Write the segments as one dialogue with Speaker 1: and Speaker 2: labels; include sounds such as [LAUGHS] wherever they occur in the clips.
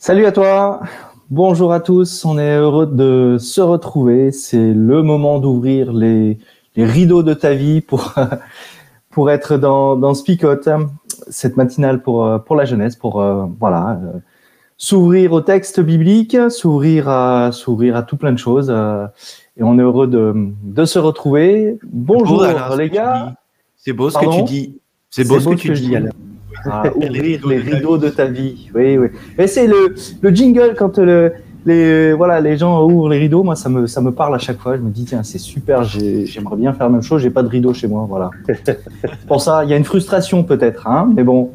Speaker 1: Salut à toi, bonjour à tous, on est heureux de se retrouver. C'est le moment d'ouvrir les, rideaux de ta vie pour, [LAUGHS] pour être dans, dans Spicote, cette matinale pour, pour la jeunesse, pour euh, voilà, euh, s'ouvrir au texte biblique, s'ouvrir à, s'ouvrir à tout plein de choses. Euh, et on est heureux de, de se retrouver. Bonjour les gars.
Speaker 2: C'est beau ce que tu dis. C'est beau, ce que, tu dis.
Speaker 1: Ah, [LAUGHS] ouvrir les rideaux de ta vie. Oui, oui. Et c'est le, le jingle quand le, les, voilà, les gens ouvrent les rideaux. Moi, ça me, ça me parle à chaque fois. Je me dis, tiens, c'est super. J'aimerais bien faire la même chose. J'ai pas de rideau chez moi. Voilà. [LAUGHS] Pour ça, il y a une frustration peut-être, hein. Mais bon.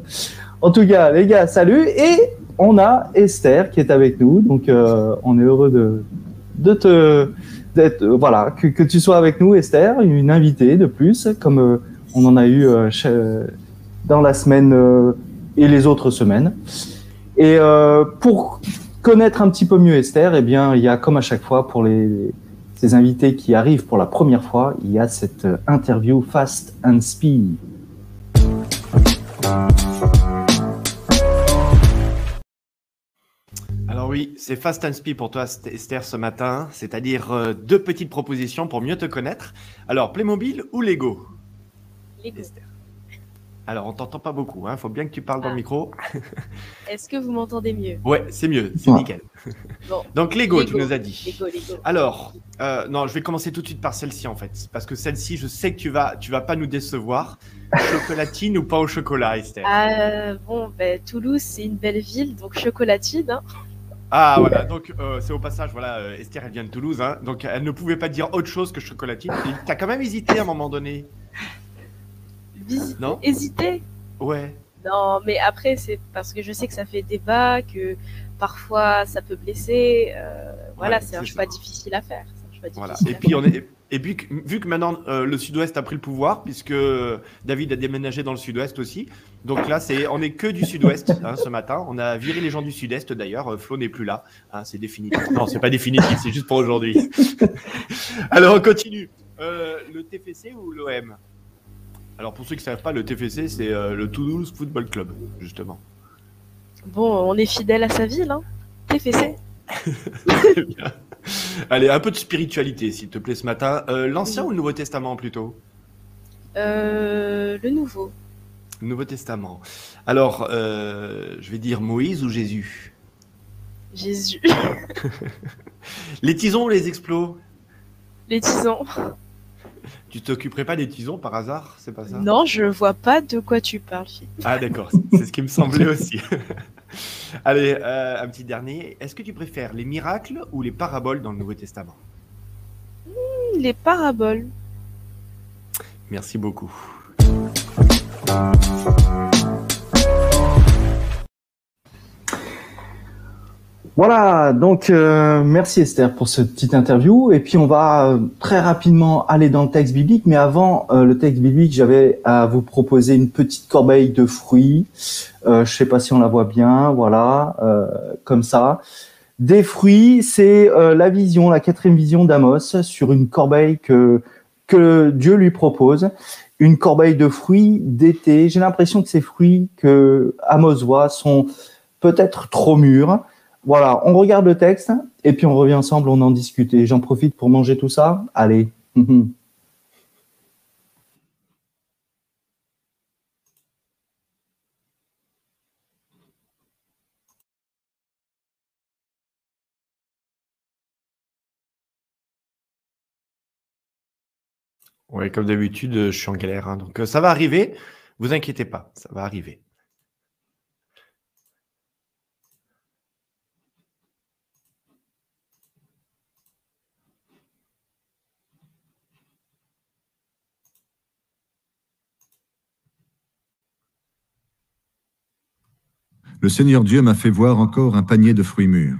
Speaker 1: En tout cas, les gars, salut. Et on a Esther qui est avec nous. Donc, euh, on est heureux de, de te, d'être, voilà, que, que, tu sois avec nous, Esther, une invitée de plus, comme euh, on en a eu euh, chez, dans la semaine euh, et les autres semaines. Et euh, pour connaître un petit peu mieux Esther, eh bien, il y a comme à chaque fois pour les, ces invités qui arrivent pour la première fois, il y a cette euh, interview Fast and Speed.
Speaker 2: Alors oui, c'est Fast and Speed pour toi Esther ce matin, c'est-à-dire deux petites propositions pour mieux te connaître. Alors Playmobil ou Lego?
Speaker 3: Lego.
Speaker 2: Alors, on t'entend pas beaucoup, il hein. faut bien que tu parles dans le ah. micro. [LAUGHS]
Speaker 3: Est-ce que vous m'entendez mieux?
Speaker 2: Ouais, c'est mieux, c'est nickel. Donc, Lego, tu nous as dit.
Speaker 3: Lego, Lego.
Speaker 2: Alors, euh, non, je vais commencer tout de suite par celle-ci en fait, parce que celle-ci, je sais que tu vas, tu vas pas nous décevoir. Chocolatine [LAUGHS] ou pas au chocolat, Esther?
Speaker 3: Euh, Bon, ben, Toulouse, c'est une belle ville, donc chocolatine. Hein.
Speaker 2: Ah voilà, donc euh, c'est au passage, voilà, euh, Esther elle vient de Toulouse, hein, donc elle ne pouvait pas dire autre chose que chocolatine. Tu as quand même hésité à un moment donné
Speaker 3: non hésiter.
Speaker 2: Ouais.
Speaker 3: Non, mais après, c'est parce que je sais que ça fait débat, que parfois ça peut blesser. Euh, voilà, c'est un choix difficile à faire.
Speaker 2: Voilà. Et puis, on est, et puis, vu que maintenant euh, le Sud-Ouest a pris le pouvoir, puisque David a déménagé dans le Sud-Ouest aussi, donc là, c'est, on est que du Sud-Ouest hein, ce matin. On a viré les gens du Sud-Est d'ailleurs. Euh, Flo n'est plus là. Hein, c'est définitif. Non, c'est pas définitif, c'est juste pour aujourd'hui. [LAUGHS] Alors, on continue. le TFC ou l'OM alors pour ceux qui ne savent pas, le TFC, c'est euh, le Toulouse Football Club, justement.
Speaker 3: Bon, on est fidèle à sa ville, hein TFC. [LAUGHS]
Speaker 2: Allez, un peu de spiritualité, s'il te plaît, ce matin. Euh, L'Ancien ou le Nouveau Testament, plutôt?
Speaker 3: Euh, Le Nouveau.
Speaker 2: Le Nouveau Testament. Alors, je vais dire Moïse ou Jésus?
Speaker 3: Jésus. [LAUGHS]
Speaker 2: les tisons ou les explos?
Speaker 3: Les tisons.
Speaker 2: Tu t'occuperais pas des tisons par hasard C'est pas ça?
Speaker 3: Non, je vois pas de quoi tu parles.
Speaker 2: Ah d'accord, c'est ce qui me semblait aussi. [LAUGHS] Allez, euh, un petit dernier. Est-ce que tu préfères les miracles ou les paraboles dans le Nouveau Testament?
Speaker 3: Hmm, Les paraboles.
Speaker 2: Merci beaucoup.
Speaker 1: Voilà, donc euh, merci Esther pour cette petite interview. Et puis on va euh, très rapidement aller dans le texte biblique. Mais avant euh, le texte biblique, j'avais à vous proposer une petite corbeille de fruits. je sais pas si on la voit bien, voilà, comme ça. Des fruits, c'est la vision, la quatrième vision d'Amos sur une corbeille que que Dieu lui propose. Une corbeille de fruits d'été. J'ai l'impression que ces fruits que Amos voit sont peut-être trop mûrs. Voilà, on regarde le texte et puis on revient ensemble, on en discute. Et j'en profite pour manger tout ça. Allez. [LAUGHS]
Speaker 2: Oui, comme d'habitude, je suis en galère. Hein. donc euh, ça va arriver. Vous inquiétez pas, ça va arriver.
Speaker 4: Le Seigneur Dieu m'a fait voir encore un panier de fruits mûrs.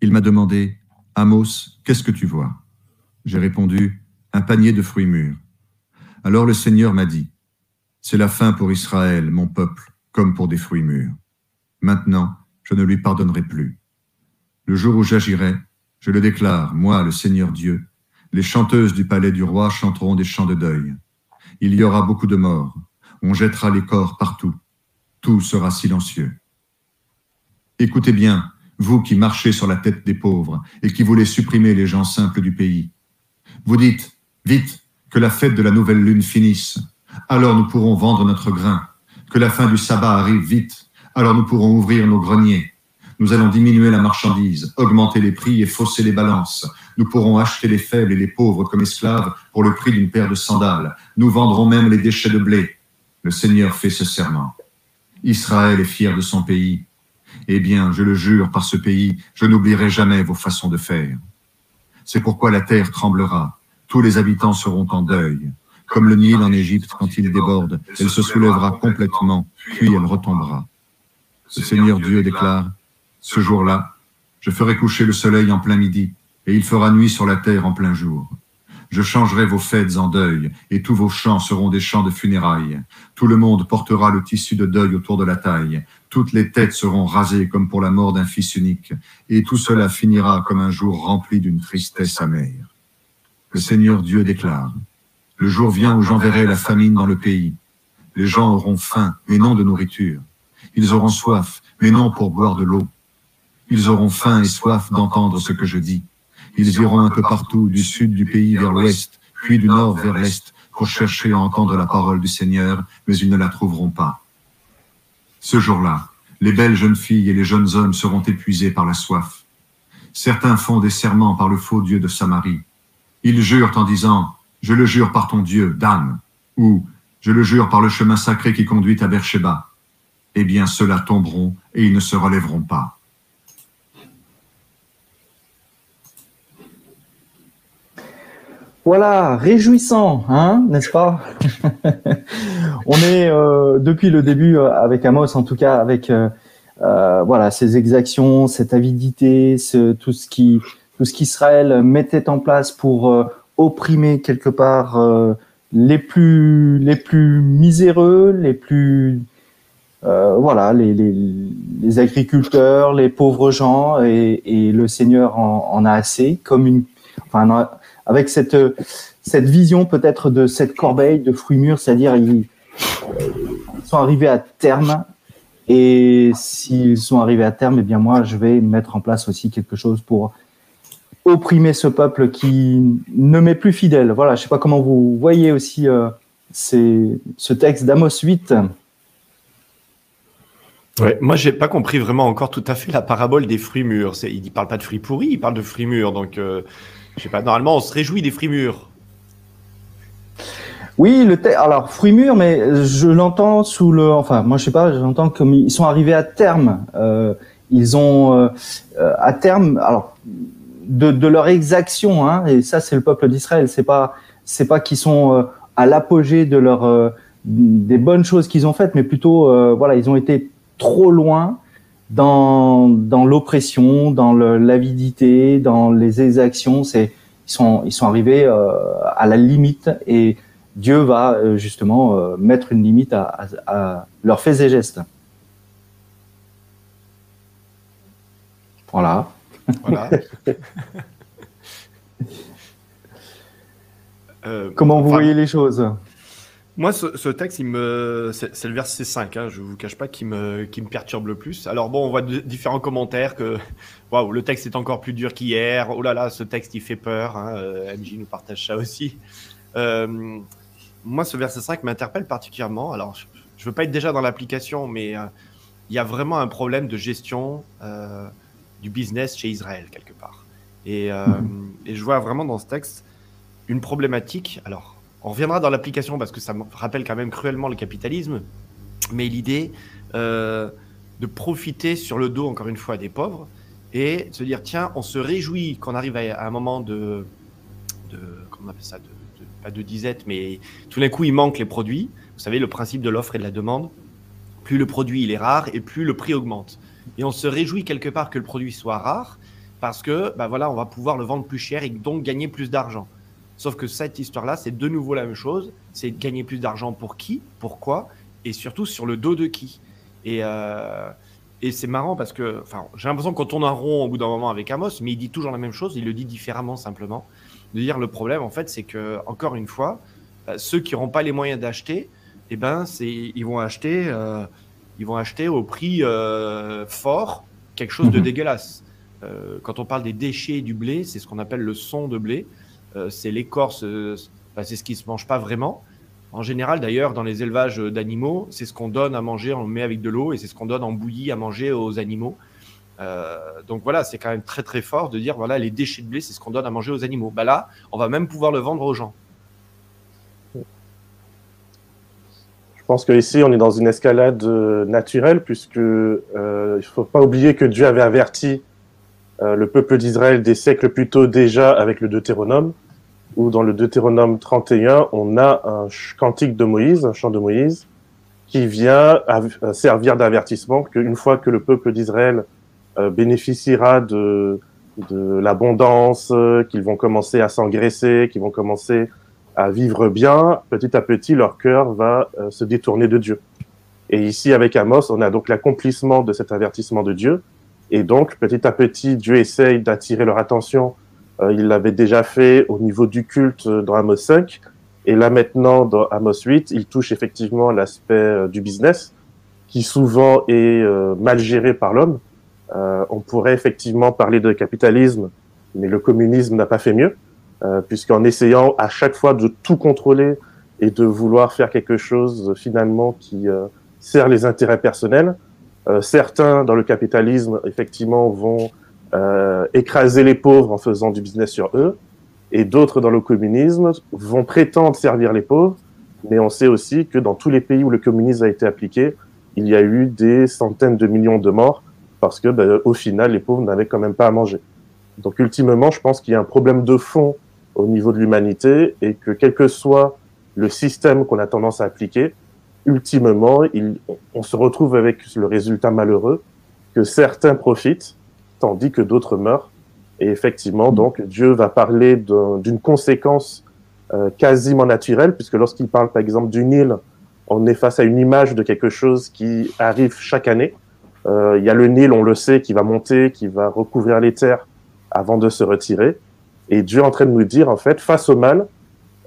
Speaker 4: Il m'a demandé, Amos, qu'est-ce que tu vois? J'ai répondu, un panier de fruits mûrs. Alors le Seigneur m'a dit, c'est la fin pour Israël, mon peuple, comme pour des fruits mûrs. Maintenant, je ne lui pardonnerai plus. Le jour où j'agirai, je le déclare, moi, le Seigneur Dieu, les chanteuses du palais du roi chanteront des chants de deuil. Il y aura beaucoup de morts. On jettera les corps partout. Tout sera silencieux. Écoutez bien, vous qui marchez sur la tête des pauvres et qui voulez supprimer les gens simples du pays. Vous dites, vite, que la fête de la nouvelle lune finisse. Alors nous pourrons vendre notre grain. Que la fin du sabbat arrive vite. Alors nous pourrons ouvrir nos greniers. Nous allons diminuer la marchandise, augmenter les prix et fausser les balances. Nous pourrons acheter les faibles et les pauvres comme esclaves pour le prix d'une paire de sandales. Nous vendrons même les déchets de blé. Le Seigneur fait ce serment. Israël est fier de son pays. Eh bien, je le jure par ce pays, je n'oublierai jamais vos façons de faire. C'est pourquoi la terre tremblera, tous les habitants seront en deuil. Comme le Nil en Égypte quand il déborde, elle se soulèvera complètement, puis elle retombera. Le Seigneur Dieu déclare, ce jour-là, je ferai coucher le soleil en plein midi, et il fera nuit sur la terre en plein jour. Je changerai vos fêtes en deuil, et tous vos chants seront des chants de funérailles. Tout le monde portera le tissu de deuil autour de la taille. Toutes les têtes seront rasées comme pour la mort d'un fils unique, et tout cela finira comme un jour rempli d'une tristesse amère. Le Seigneur Dieu déclare, Le jour vient où j'enverrai la famine dans le pays. Les gens auront faim, mais non de nourriture. Ils auront soif, mais non pour boire de l'eau. Ils auront faim et soif d'entendre ce que je dis. Ils iront un peu partout, du sud du pays vers l'ouest, puis du nord vers l'est, pour chercher à entendre la parole du Seigneur, mais ils ne la trouveront pas. Ce jour-là, les belles jeunes filles et les jeunes hommes seront épuisés par la soif. Certains font des serments par le faux Dieu de Samarie. Ils jurent en disant, je le jure par ton Dieu, Dan, ou je le jure par le chemin sacré qui conduit à Beersheba. Eh bien, ceux-là tomberont et ils ne se relèveront pas.
Speaker 1: Voilà, réjouissant, hein, n'est-ce pas? [LAUGHS] On est euh, depuis le début euh, avec Amos, en tout cas avec euh, voilà ces exactions, cette avidité, ce, tout ce qui tout ce qu'Israël mettait en place pour opprimer quelque part les plus les plus miséreux, les plus voilà les, les, agriculteurs, les pauvres gens et, le Seigneur en, a assez comme une enfin avec cette, cette vision peut-être de cette corbeille de fruits mûrs, c'est-à-dire ils, sont arrivés à terme. Et s'ils sont arrivés à terme, eh bien moi, je vais mettre en place aussi quelque chose pour opprimer ce peuple qui ne m'est plus fidèle. Voilà, je sais pas comment vous voyez aussi euh, ce texte d'Amos 8.
Speaker 2: Ouais, moi, j'ai pas compris vraiment encore tout à fait la parabole des fruits mûrs. Il ne parle pas de fruits pourris, il parle de fruits mûrs. Donc, euh, je sais pas, normalement, on se réjouit des fruits mûrs.
Speaker 1: Oui, le alors fruits mûrs, mais je l'entends sous le, enfin, moi je sais pas, j'entends comme ils sont arrivés à terme. Euh, ils ont euh, à terme, alors de, de leur exaction, hein, et ça c'est le peuple d'Israël. C'est pas, c'est pas qu'ils sont euh, à l'apogée de leur euh, des bonnes choses qu'ils ont faites, mais plutôt, euh, voilà, ils ont été trop loin dans, dans l'oppression, dans l'avidité, dans les exactions. C'est ils sont ils sont arrivés euh, à la limite et Dieu va euh, justement euh, mettre une limite à, à, à, leurs faits et gestes. Voilà. Voilà. [LAUGHS] Comment vous voyez les choses?
Speaker 2: Moi, ce, texte, il me, c'est le verset 5, hein, je vous cache pas, qui me, qui me perturbe le plus. Alors bon, on voit différents commentaires que, [LAUGHS] waouh, le texte est encore plus dur qu'hier. Oh là là, ce texte, il fait peur. Hein, euh, MJ nous partage ça aussi. Euh, moi, ce verset 5 m'interpelle particulièrement. Alors, je, ne veux pas être déjà dans l'application, mais euh, il y a vraiment un problème de gestion du business chez Israël quelque part. Et, mhm. et je vois vraiment dans ce texte une problématique. Alors, on reviendra dans l'application parce que ça me rappelle quand même cruellement le capitalisme. Mais l'idée euh, de profiter sur le dos, encore une fois, des pauvres et se dire tiens, on se réjouit qu'on arrive à, un moment de, de. Comment on appelle ça de, Pas de disette, mais tout d'un coup, il manque les produits. Vous savez, le principe de l'offre et de la demande. plus le produit il est rare et plus le prix augmente. Et on se réjouit quelque part que le produit soit rare parce que bah voilà, on va pouvoir le vendre plus cher et donc gagner plus d'argent. Sauf que cette histoire-là, c'est de nouveau la même chose. C'est gagner plus d'argent pour qui, pourquoi, et surtout sur le dos de qui. Et, euh, et c'est marrant parce que enfin, j'ai l'impression qu'on tourne un rond au bout d'un moment avec Amos, mais il dit toujours la même chose, il le dit différemment simplement. De dire le problème, en fait, c'est que, encore une fois, euh, ceux qui n'auront pas les moyens d'acheter, eh ben, ils vont acheter, euh, ils vont acheter au prix euh, fort quelque chose de
Speaker 1: Mhm.
Speaker 2: dégueulasse. Quand on parle des déchets du blé, c'est ce qu'on appelle le son de blé. Euh, c'est l'écorce, euh, c'est ce qui se mange pas vraiment. En général, d'ailleurs, dans les élevages d'animaux, c'est ce qu'on donne à manger, on le met avec de l'eau et c'est ce qu'on donne en bouillie à manger aux animaux. Euh, donc voilà, c'est quand même très très fort de dire voilà les déchets de blé, c'est ce qu'on donne à manger aux animaux. Bah là, on va même pouvoir le vendre aux gens.
Speaker 5: Je pense qu'ici, on est dans une escalade naturelle, puisque il ne faut pas oublier que Dieu avait averti le peuple d'Israël des siècles plus tôt déjà avec le Deutéronome, où dans le Deutéronome 31, on a un cantique de Moïse, un chant de Moïse, qui vient euh, servir d'avertissement qu'une fois que le peuple d'Israël euh, bénéficiera de, de l'abondance, euh, qu'ils vont commencer à s'engraisser, qu'ils vont commencer à vivre bien, petit à petit, leur cœur va se détourner de Dieu. Et ici, avec Amos, on a donc l'accomplissement de cet avertissement de Dieu. Et donc, petit à petit, Dieu essaye d'attirer leur attention. Euh, il l'avait déjà fait au niveau du culte euh, dans Amos 5. Et là, maintenant, dans Amos 8, il touche effectivement l'aspect euh, du business, qui souvent est mal géré par l'homme. On pourrait effectivement parler de capitalisme, mais le communisme n'a pas fait mieux puisqu'en essayant à chaque fois de tout contrôler et de vouloir faire quelque chose finalement qui sert les intérêts personnels, certains dans le capitalisme effectivement vont euh, écraser les pauvres en faisant du business sur eux, et d'autres dans le communisme vont prétendre servir les pauvres, mais on sait aussi que dans tous les pays où le communisme a été appliqué, il y a eu des centaines de millions de morts parce que ben, au final les pauvres n'avaient quand même pas à manger. Donc ultimement, je pense qu'il y a un problème de fond au niveau de l'humanité et que quel que soit le système qu'on a tendance à appliquer, ultimement, on se retrouve avec le résultat malheureux que certains profitent tandis que d'autres meurent. Et effectivement, donc, Dieu va parler d'un- d'une conséquence euh, quasiment naturelle, puisque lorsqu'il parle, par exemple, du Nil, on est face à une image de quelque chose qui arrive chaque année. Euh, Il y a le Nil, on le sait, qui va monter, qui va recouvrir les terres avant de se retirer. Et Dieu est en train de nous dire, en fait, face au mal,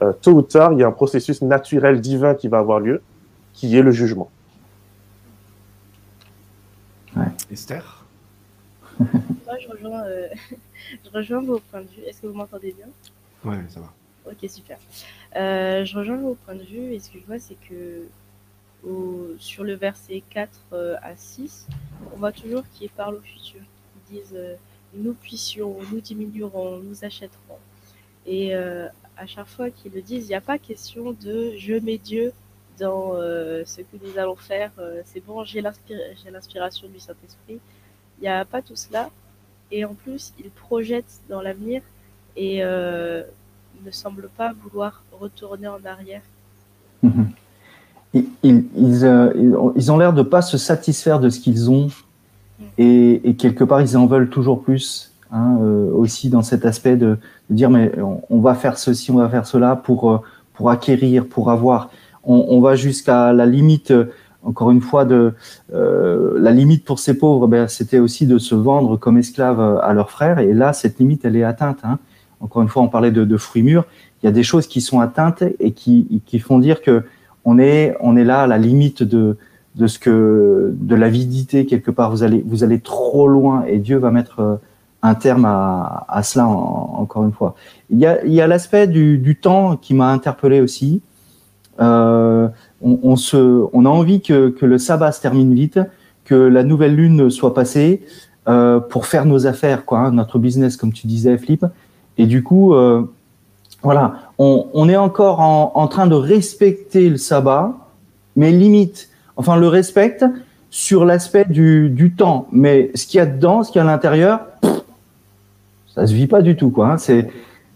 Speaker 5: euh, tôt ou tard, il y a un processus naturel divin qui va avoir lieu, qui est le jugement.
Speaker 2: Esther? [LAUGHS]
Speaker 3: Moi, je rejoins, euh, [LAUGHS] je rejoins vos points de vue. Est-ce que vous m'entendez bien?
Speaker 2: Ouais, ça va.
Speaker 3: Ok, super. Euh, je rejoins vos points de vue et ce que je vois, c'est que au- sur le verset 4 euh, à 6, on voit toujours qu'ils parlent au futur. Ils disent nous puissions, nous diminuerons, nous achèterons. Et à chaque fois qu'ils le disent, il n'y a pas question de je mets Dieu dans euh, ce que nous allons faire. euh, c'est bon, j'ai l'inspiration du Saint-Esprit. Il n'y a pas tout cela. Et en plus, ils projettent dans l'avenir et euh, ne semblent pas vouloir retourner en arrière.
Speaker 1: Mhm. Ils, ils- ils, euh, ils ont- l'air de pas se satisfaire de ce qu'ils ont et, et quelque part ils en veulent toujours plus hein, euh, aussi dans cet aspect de, de dire mais on, on va faire ceci, on va faire cela pour pour acquérir, pour avoir. On, on va jusqu'à la limite. Encore une fois, de euh, la limite pour ces pauvres, ben, c'était aussi de se vendre comme esclaves euh, à leurs frères. Et là, cette limite, elle est atteinte. Hein. Encore une fois, on parlait de, de fruits mûrs. Il y a des choses qui sont atteintes et qui, qui font dire que on est, on est là à la limite de, de ce que, de l'avidité quelque part. Vous allez, vous allez trop loin et Dieu va mettre euh, un terme à, à cela en- encore une fois. Il y a, a l'aspect du, du temps qui m'a interpellé aussi. Euh, on, on se, on a envie que, que le sabbat se termine vite, que la nouvelle lune soit passée euh, pour faire nos affaires, quoi, hein, notre business, comme tu disais, Flip. Et du coup, euh, voilà, on, on est encore en, en train de respecter le sabbat, mais limite, enfin, le respecte sur l'aspect du, du temps. Mais ce qu'il y a dedans, ce qu'il y a à l'intérieur, ça se vit pas du tout, quoi. hein. C'est,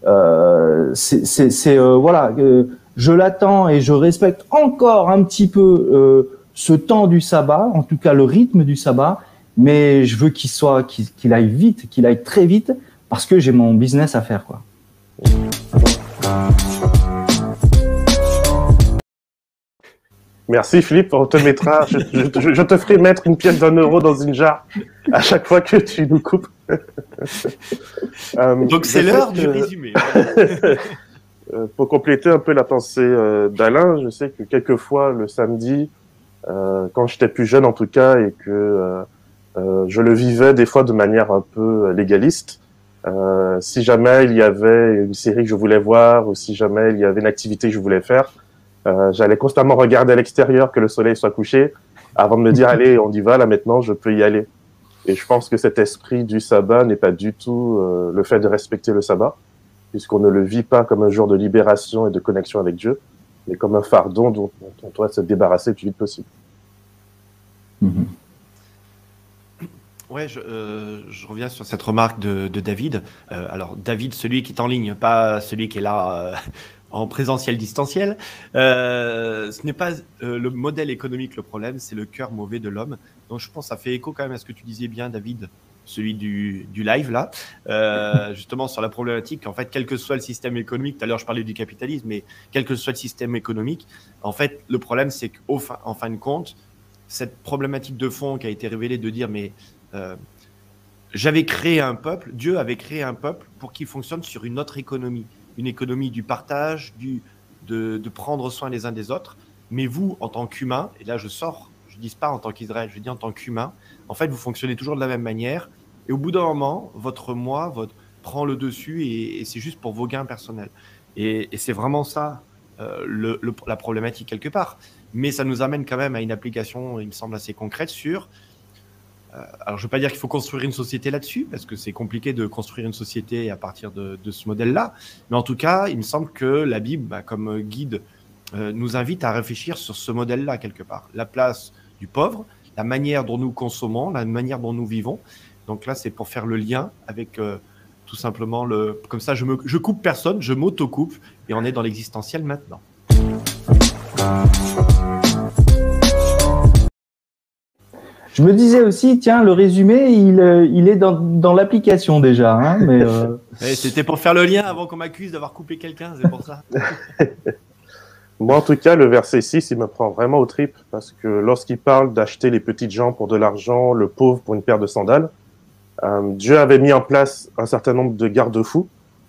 Speaker 1: euh, c'est, c'est, c'est, euh, voilà, euh, je l'attends et je respecte encore un petit peu euh, ce temps du sabbat, en tout cas le rythme du sabbat, mais je veux qu'il soit, qu'il aille vite, qu'il aille très vite, parce que j'ai mon business à faire, quoi.
Speaker 5: Merci Philippe, on te mettra, je, te ferai mettre une pièce d'un euro dans une jarre à chaque fois que tu nous coupes.
Speaker 2: Euh, Donc c'est l'heure du résumé. [LAUGHS]
Speaker 5: Euh, pour compléter un peu la pensée euh, d'Alain, je sais que quelquefois le samedi, quand j'étais plus jeune en tout cas, et que je le vivais des fois de manière un peu légaliste, si jamais il y avait une série que je voulais voir, ou si jamais il y avait une activité que je voulais faire, euh, j'allais constamment regarder à l'extérieur que le soleil soit couché avant de me dire [LAUGHS] allez, on y va là maintenant, je peux y aller. Et je pense que cet esprit du sabbat n'est pas du tout euh, le fait de respecter le sabbat, puisqu'on ne le vit pas comme un jour de libération et de connexion avec Dieu, mais comme un fardon dont, on doit se débarrasser le plus vite possible.
Speaker 2: Mm-hmm. Ouais, je, euh, je, reviens sur cette remarque de, de David. Euh, alors, David, celui qui est en ligne, pas celui qui est là en présentiel distanciel. Euh, ce n'est pas euh, le modèle économique le problème, c'est le cœur mauvais de l'homme. Donc je pense que ça fait écho quand même à ce que tu disais bien, David, celui du, du live là, euh, [LAUGHS] justement sur la problématique. En fait, quel que soit le système économique, tout à l'heure je parlais du capitalisme, mais quel que soit le système économique, en fait, le problème c'est qu'en fin, de compte, cette problématique de fond qui a été révélée de dire mais j'avais créé un peuple, Dieu avait créé un peuple pour qu'il fonctionne sur une autre économie une économie du partage, du, de, prendre soin les uns des autres. Mais vous, en tant qu'humain, et là je sors, je ne dis pas en tant qu'Israël, je dis en tant qu'humain, en fait, vous fonctionnez toujours de la même manière. Et au bout d'un moment, votre moi votre, prend le dessus et, c'est juste pour vos gains personnels. Et, c'est vraiment ça euh, la problématique quelque part. Mais ça nous amène quand même à une application, il me semble, assez concrète sur alors, je ne veux pas dire qu'il faut construire une société là-dessus, parce que c'est compliqué de construire une société à partir de, de ce modèle-là. Mais en tout cas, il me semble que la Bible, bah, comme guide, euh, nous invite à réfléchir sur ce modèle-là, quelque part. La place du pauvre, la manière dont nous consommons, la manière dont nous vivons. Donc là, c'est pour faire le lien avec euh, tout simplement le. Comme ça, je, me, je coupe personne, je m'auto-coupe, et on est dans l'existentiel maintenant.
Speaker 1: Je me disais aussi, tiens, le résumé, il, euh, il est dans, dans l'application déjà. Hein, mais euh... [LAUGHS]
Speaker 2: C'était pour faire le lien avant qu'on m'accuse d'avoir coupé quelqu'un, c'est pour ça. [LAUGHS]
Speaker 5: Moi, en tout cas, le verset 6, il me prend vraiment au trip parce que lorsqu'il parle d'acheter les petites gens pour de l'argent, le pauvre pour une paire de sandales, euh, Dieu avait mis en place un certain nombre de garde-fous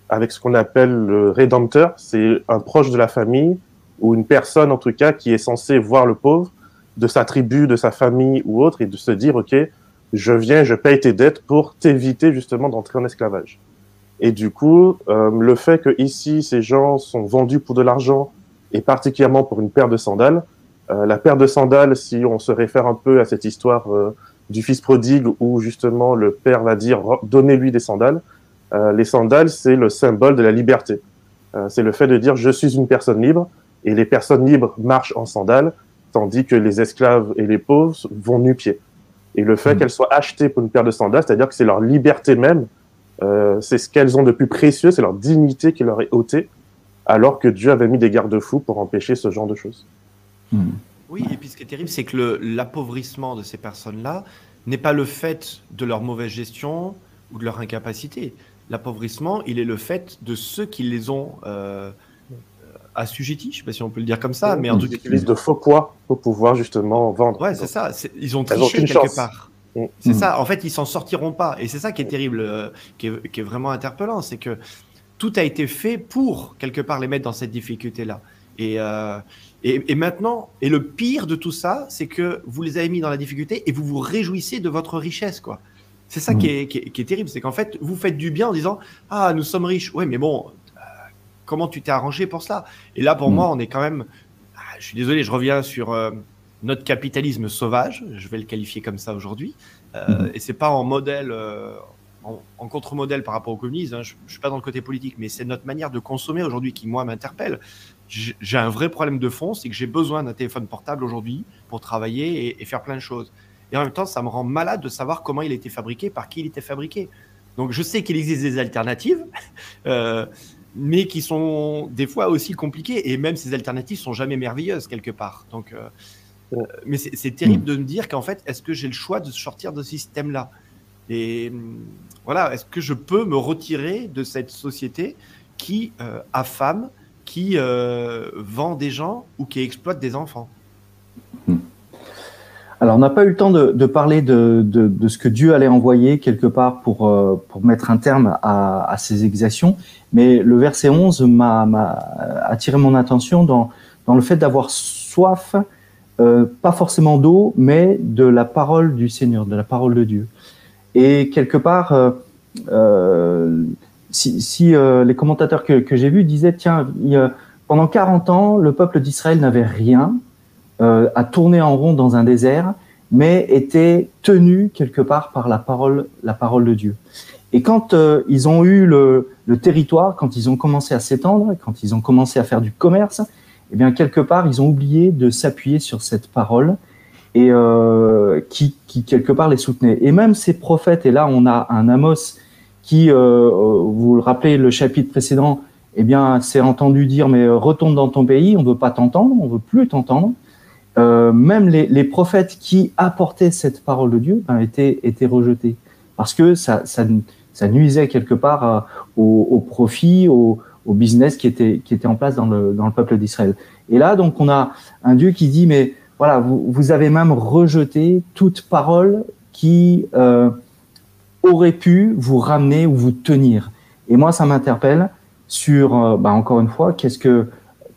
Speaker 5: avec ce qu'on appelle le rédempteur. C'est un proche de la famille ou une personne, en tout cas, qui est censée voir le pauvre de sa tribu, de sa famille ou autre, et de se dire, OK, je viens, je paye tes dettes pour t'éviter justement d'entrer en esclavage. Et du coup, euh, le fait que ici, ces gens sont vendus pour de l'argent, et particulièrement pour une paire de sandales, euh, la paire de sandales, si on se réfère un peu à cette histoire euh, du fils prodigue, où justement le père va dire, donnez-lui des sandales, les sandales, c'est le symbole de la liberté. C'est le fait de dire, je suis une personne libre, et les personnes libres marchent en sandales, tandis que les esclaves et les pauvres vont nu-pieds. Et le fait mmh. qu'elles soient achetées pour une paire de sandales, c'est-à-dire que c'est leur liberté même, euh, c'est ce qu'elles ont de plus précieux, c'est leur dignité qui leur est ôtée, alors que Dieu avait mis des garde-fous pour empêcher ce genre de choses.
Speaker 2: Mmh. Oui, et puis ce qui est terrible, c'est que l'appauvrissement de ces personnes-là n'est pas le fait de leur mauvaise gestion ou de leur incapacité. L'appauvrissement, il est le fait de ceux qui les ont euh, assujettis, je sais pas si on peut le dire comme ça, mais en
Speaker 5: tout cas. Ils utilisent de faux poids pour pouvoir justement vendre.
Speaker 2: Ouais, c'est ça. Ils ont triché quelque chance. part. Mm. C'est mm. ça. En fait, ils s'en sortiront pas. Et c'est ça qui est terrible, euh, qui, est, qui, est, vraiment interpellant, c'est que tout a été fait pour quelque part les mettre dans cette difficulté-là. Et, euh, et, et, maintenant, et le pire de tout ça, c'est que vous les avez mis dans la difficulté et vous vous réjouissez de votre richesse, quoi. C'est ça mm. qui, est, qui, est, qui, est, terrible, c'est qu'en fait, vous faites du bien en disant ah nous sommes riches. Ouais, mais bon, comment tu t'es arrangé pour ça Et là, pour mm. moi, on est quand même. Ah, je suis désolé, je reviens sur euh, notre capitalisme sauvage. Je vais le qualifier comme ça aujourd'hui. Euh, mm. Et c'est pas en modèle, euh, en, en contre-modèle par rapport au communisme. Hein. Je, je suis pas dans le côté politique, mais c'est notre manière de consommer aujourd'hui qui moi m'interpelle. J'ai un vrai problème de fond, c'est que j'ai besoin d'un téléphone portable aujourd'hui pour travailler et, et, faire plein de choses. Et en même temps, ça me rend malade de savoir comment il a été fabriqué, par qui il était fabriqué. Donc je sais qu'il existe des alternatives. [LAUGHS] Euh, mais qui sont des fois aussi compliquées. Et même ces alternatives sont jamais merveilleuses quelque part. Donc, euh, Euh, mais c'est terrible de me dire qu'en fait, est-ce que j'ai le choix de sortir de ce système-là? Et hum, voilà, est-ce que je peux me retirer de cette société qui euh, affame, qui euh, vend des gens ou qui exploite des enfants?
Speaker 1: Alors, on n'a pas eu le temps de, parler de, ce que Dieu allait envoyer quelque part pour, euh, mettre un terme à, ces exactions, mais le verset 11 m'a attiré mon attention dans, le fait d'avoir soif, euh, pas forcément d'eau, mais de la parole du Seigneur, de la parole de Dieu. Et quelque part, euh, si, les commentateurs que, j'ai vus disaient, tiens, pendant 40 ans, le peuple d'Israël n'avait rien, euh, à tourner en rond dans un désert, mais était tenu quelque part par la parole, la parole de Dieu. Et quand euh, ils ont eu le, territoire, quand ils ont commencé à s'étendre, quand ils ont commencé à faire du commerce, eh bien quelque part ils ont oublié de s'appuyer sur cette parole et euh, qui, quelque part les soutenait. Et même ces prophètes, et là on a un Amos qui, euh, vous le rappelez, le chapitre précédent, eh bien s'est entendu dire mais euh, retourne dans ton pays, on veut pas t'entendre, on veut plus t'entendre. Euh, même les, les prophètes qui apportaient cette parole de Dieu ben, étaient, étaient rejetés parce que ça, ça, ça nuisait quelque part à- au, au profit, au, au business qui était, qui était en place dans le, dans le peuple d'Israël. Et là, donc, on a un Dieu qui dit, mais voilà, vous, vous avez même rejeté toute parole qui euh, aurait pu vous ramener ou vous tenir. Et moi, ça m'interpelle sur, euh, bah, encore une fois, qu'est-ce que,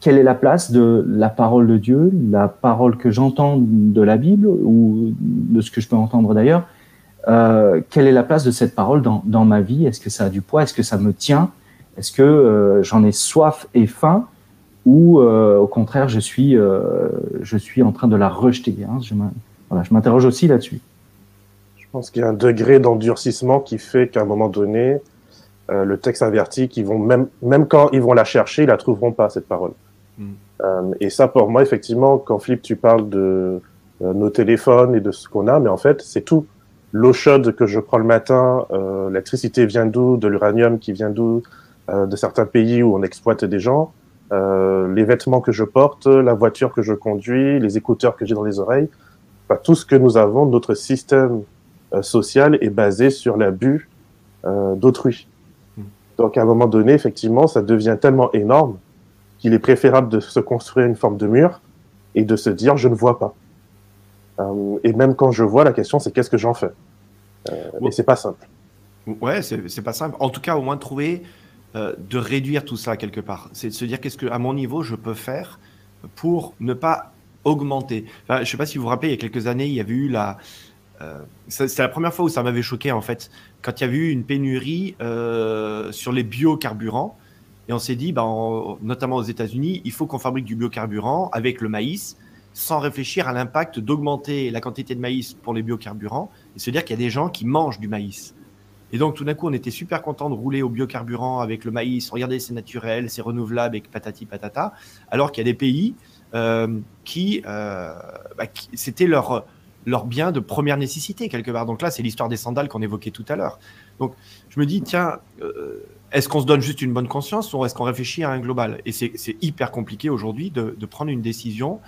Speaker 1: quelle est la place de la parole de Dieu, la parole que j'entends de la Bible ou de ce que je peux entendre d'ailleurs, euh, quelle est la place de cette parole dans, ma vie? Est-ce que ça a du poids? Est-ce que ça me tient? Est-ce que euh, j'en ai soif et faim? Ou euh, au contraire, je suis, je suis en train de la rejeter hein? Je m'interroge aussi là-dessus.
Speaker 5: Je pense qu'il y a un degré d'endurcissement qui fait qu'à un moment donné, le texte avertit qu'ils vont même, même quand ils vont la chercher, ils la trouveront pas cette parole.
Speaker 2: Mm.
Speaker 5: Euh, et ça, pour moi, effectivement, quand Philippe, tu parles de euh, nos téléphones et de ce qu'on a, mais en fait, c'est tout. L'eau chaude que je prends le matin, euh, l'électricité vient d'où, de l'uranium qui vient d'où, de certains pays où on exploite des gens, les vêtements que je porte, la voiture que je conduis, les écouteurs que j'ai dans les oreilles, enfin, tout ce que nous avons, notre système social est basé sur l'abus d'autrui.
Speaker 2: Mm.
Speaker 5: Donc à un moment donné, effectivement, ça devient tellement énorme qu'il est préférable de se construire une forme de mur et de se dire je ne vois pas. Euh, et même quand je vois, la question c'est qu'est-ce que j'en fais? Euh,
Speaker 2: Ouais.
Speaker 5: Et c'est pas simple.
Speaker 2: Ouais, c'est pas simple. En tout cas, au moins trouver, euh, de réduire tout ça quelque part. C'est de se dire qu'est-ce que, à mon niveau, je peux faire pour ne pas augmenter? Je sais pas si vous vous rappelez, il y a quelques années, il y avait eu la. euh, c'est la première fois où ça m'avait choqué en fait, quand il y avait eu une pénurie sur les biocarburants. Et on s'est dit, ben, en- notamment aux États-Unis, il faut qu'on fabrique du biocarburant avec le maïs, sans réfléchir à l'impact d'augmenter la quantité de maïs pour les biocarburants, et se dire qu'il y a des gens qui mangent du maïs. Et donc, tout d'un coup, on était super content de rouler au biocarburant avec le maïs. Regardez, c'est naturel, c'est renouvelable, et patati patata. Alors qu'il y a des pays euh, qui, euh, bah, qui- c'était leur, leur bien de première nécessité, quelque part. Donc là, c'est l'histoire des sandales qu'on évoquait tout à l'heure. Donc, je me dis, tiens, euh, est-ce qu'on se donne juste une bonne conscience ou est-ce qu'on réfléchit à un global? Et c'est hyper compliqué aujourd'hui de, de prendre une décision,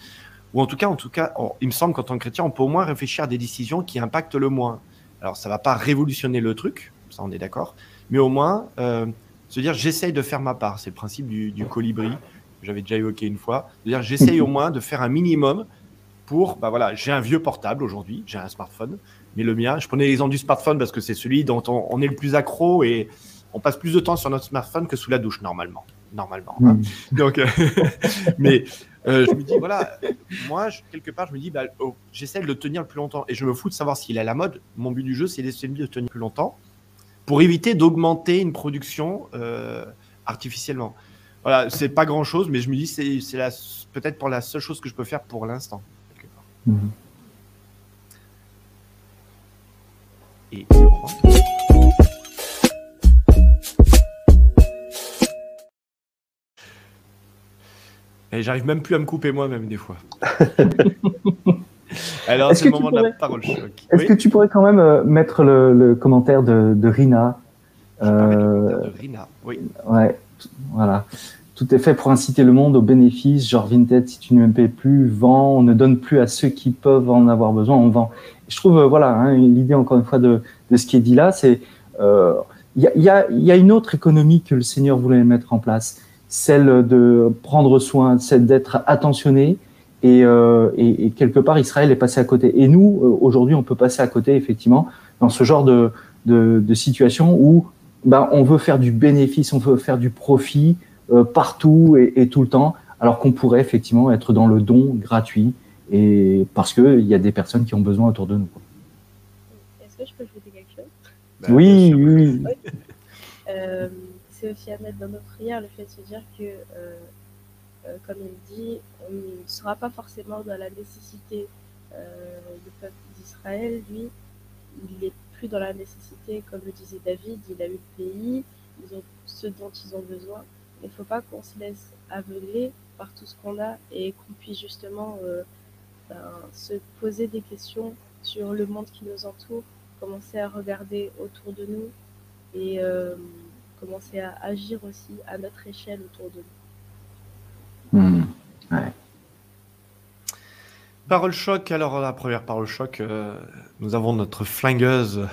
Speaker 2: ou en tout cas, en tout cas, il me semble qu'en tant que chrétien, on peut au moins réfléchir à des décisions qui impactent le moins. Alors, ça va pas révolutionner le truc, ça on est d'accord, mais au moins euh, se dire j'essaye de faire ma part. C'est le principe du, du colibri, j'avais déjà évoqué une fois. C'est-à-dire j'essaye au moins de faire un minimum pour, bah voilà, j'ai un vieux portable aujourd'hui, j'ai un smartphone, mais le mien, je prenais l'exemple du smartphone parce que c'est celui dont on, on est le plus accro et on passe plus de temps sur notre smartphone que sous la douche normalement. Normalement. hein.
Speaker 1: Mm.
Speaker 2: Donc, euh, [LAUGHS] mais euh, je me dis, voilà, moi, je- quelque part, je me dis, bah, oh, j'essaie de le tenir le plus longtemps et je me fous de savoir s'il est à la mode. Mon but du jeu, c'est d'essayer de le tenir plus longtemps pour éviter d'augmenter une production euh, artificiellement. Voilà, c'est pas grand chose, mais je me dis, c'est peut-être pour la seule chose que je peux faire pour l'instant. quelque Et Et j'arrive même plus à me couper moi-même des fois. [LAUGHS] Alors, c'est le moment de la parole choc.
Speaker 1: Est-ce
Speaker 2: Oui.
Speaker 1: que tu pourrais quand même euh, mettre le, le commentaire de, de Rina euh,
Speaker 2: de Rina. Oui.
Speaker 1: Ouais, voilà. Tout est fait pour inciter le monde au bénéfice, genre Vinted, si tu ne me payes plus, vends, on ne donne plus à ceux qui peuvent en avoir besoin, on vend. je trouve, voilà, hein, l'idée encore une fois de, de, ce qui est dit là, c'est il y, a, y, a, y, a, une autre économie que le Seigneur voulait mettre en place, celle de prendre soin, celle d'être attentionné, et, euh, et, quelque part Israël est passé à côté. Et nous, euh, aujourd'hui, on peut passer à côté, effectivement, dans ce genre de, de, de situation où ben, on veut faire du bénéfice, on veut faire du profit euh, partout et, et, tout le temps, alors qu'on pourrait effectivement être dans le don gratuit, et parce qu'il y a des personnes qui ont besoin autour de nous.
Speaker 3: Est-ce que je peux ajouter quelque chose?
Speaker 1: Ben, Oui, oui.
Speaker 3: Euh, C'est aussi à mettre dans nos prières le fait de se dire que euh, comme il dit, on ne sera pas forcément dans la nécessité euh, du peuple d'Israël. Lui, il n'est plus dans la nécessité, comme le disait David, il a eu le pays, ils ont ce dont ils ont besoin. Il ne faut pas qu'on se laisse aveugler par tout ce qu'on a et qu'on puisse justement euh, ben, se poser des questions sur le monde qui nous entoure, commencer à regarder autour de nous et euh, commencer à agir aussi à notre échelle autour de nous.
Speaker 1: Mmh. Ouais.
Speaker 2: Parole choc, alors la première parole choc, euh, nous avons notre flingueuse,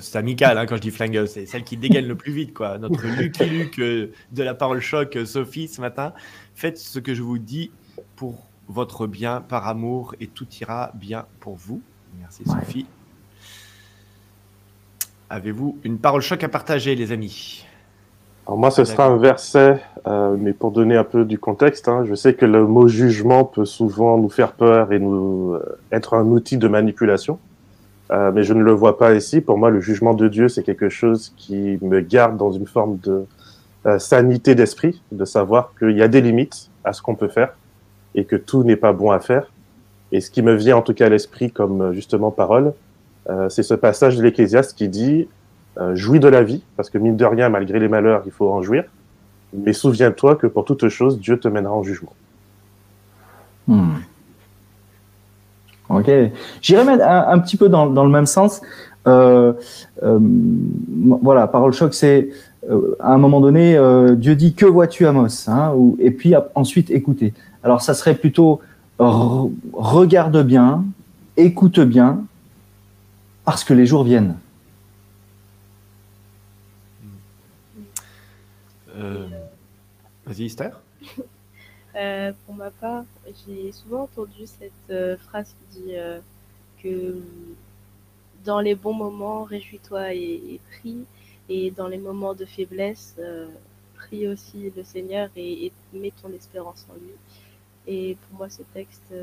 Speaker 2: c'est amical hein, quand je dis flingueuse, c'est celle qui dégaine le plus vite, quoi. Notre Lucky Luke euh, de la parole choc, euh, Sophie, ce matin. Faites ce que je vous dis pour votre bien, par amour, et tout ira bien pour vous. Merci Sophie. Ouais. Avez-vous une parole choc à partager, les amis?
Speaker 5: Alors moi, ce sera un verset, euh, mais pour donner un peu du contexte, hein, je sais que le mot jugement peut souvent nous faire peur et nous euh, être un outil de manipulation, euh, mais je ne le vois pas ici. Pour moi, le jugement de Dieu, c'est quelque chose qui me garde dans une forme de euh, sanité d'esprit, de savoir qu'il y a des limites à ce qu'on peut faire et que tout n'est pas bon à faire. Et ce qui me vient en tout cas à l'esprit comme justement parole, euh, c'est ce passage de l'Ecclésiaste qui dit euh, jouis de la vie, parce que mine de rien, malgré les malheurs, il faut en jouir. Mais souviens-toi que pour toute chose, Dieu te mènera en jugement.
Speaker 1: Hmm. Ok. J'irais mettre un, petit peu dans, dans le même sens. Euh, euh, voilà, parole choc, c'est euh, à un moment donné, Dieu dit que vois-tu Amos hein, Et puis ensuite écouter. Alors ça serait plutôt re regarde bien, écoute bien, parce que les jours viennent.
Speaker 2: Vas-y, Esther?
Speaker 3: Euh, pour ma part, j'ai souvent entendu cette euh, phrase qui dit euh, que dans les bons moments, réjouis-toi et, prie, et dans les moments de faiblesse, prie aussi le Seigneur et, et, mets ton espérance en lui. Et pour moi, ce texte,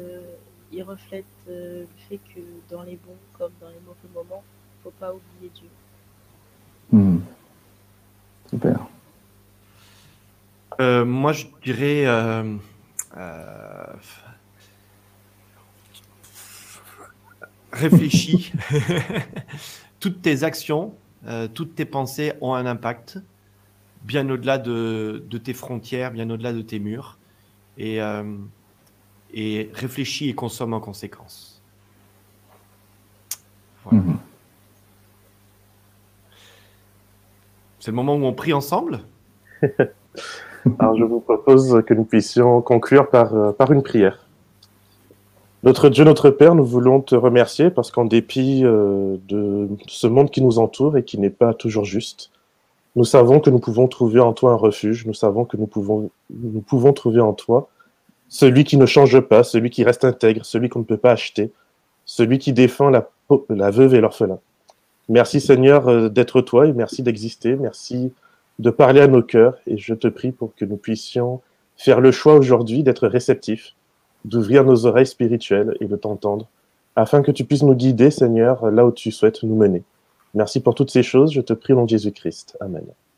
Speaker 3: il reflète le fait que dans les bons comme dans les mauvais moments, il ne faut pas oublier Dieu.
Speaker 1: Mmh. Super.
Speaker 2: Euh, moi, je dirais. Euh, euh, réfléchis. [LAUGHS] toutes tes actions, toutes tes pensées ont un impact, bien au-delà de, de, tes frontières, bien au-delà de tes murs. Et, et réfléchis et consomme en conséquence. Voilà. Mmh. C'est le moment où on prie ensemble? [LAUGHS]
Speaker 5: Alors, je vous propose que nous puissions conclure par, euh, par une prière. Notre Dieu, notre Père, nous voulons te remercier parce qu'en dépit euh, de ce monde qui nous entoure et qui n'est pas toujours juste, nous savons que nous pouvons trouver en toi un refuge, nous savons que nous pouvons, nous pouvons trouver en toi celui qui ne change pas, celui qui reste intègre, celui qu'on ne peut pas acheter, celui qui défend la, la veuve et l'orphelin. Merci Seigneur euh, d'être toi et merci d'exister, merci de parler à nos cœurs et je te prie pour que nous puissions faire le choix aujourd'hui d'être réceptifs, d'ouvrir nos oreilles spirituelles et de t'entendre, afin que tu puisses nous guider, Seigneur, là où tu souhaites nous mener. Merci pour toutes ces choses, je te prie au nom Jésus-Christ. Amen.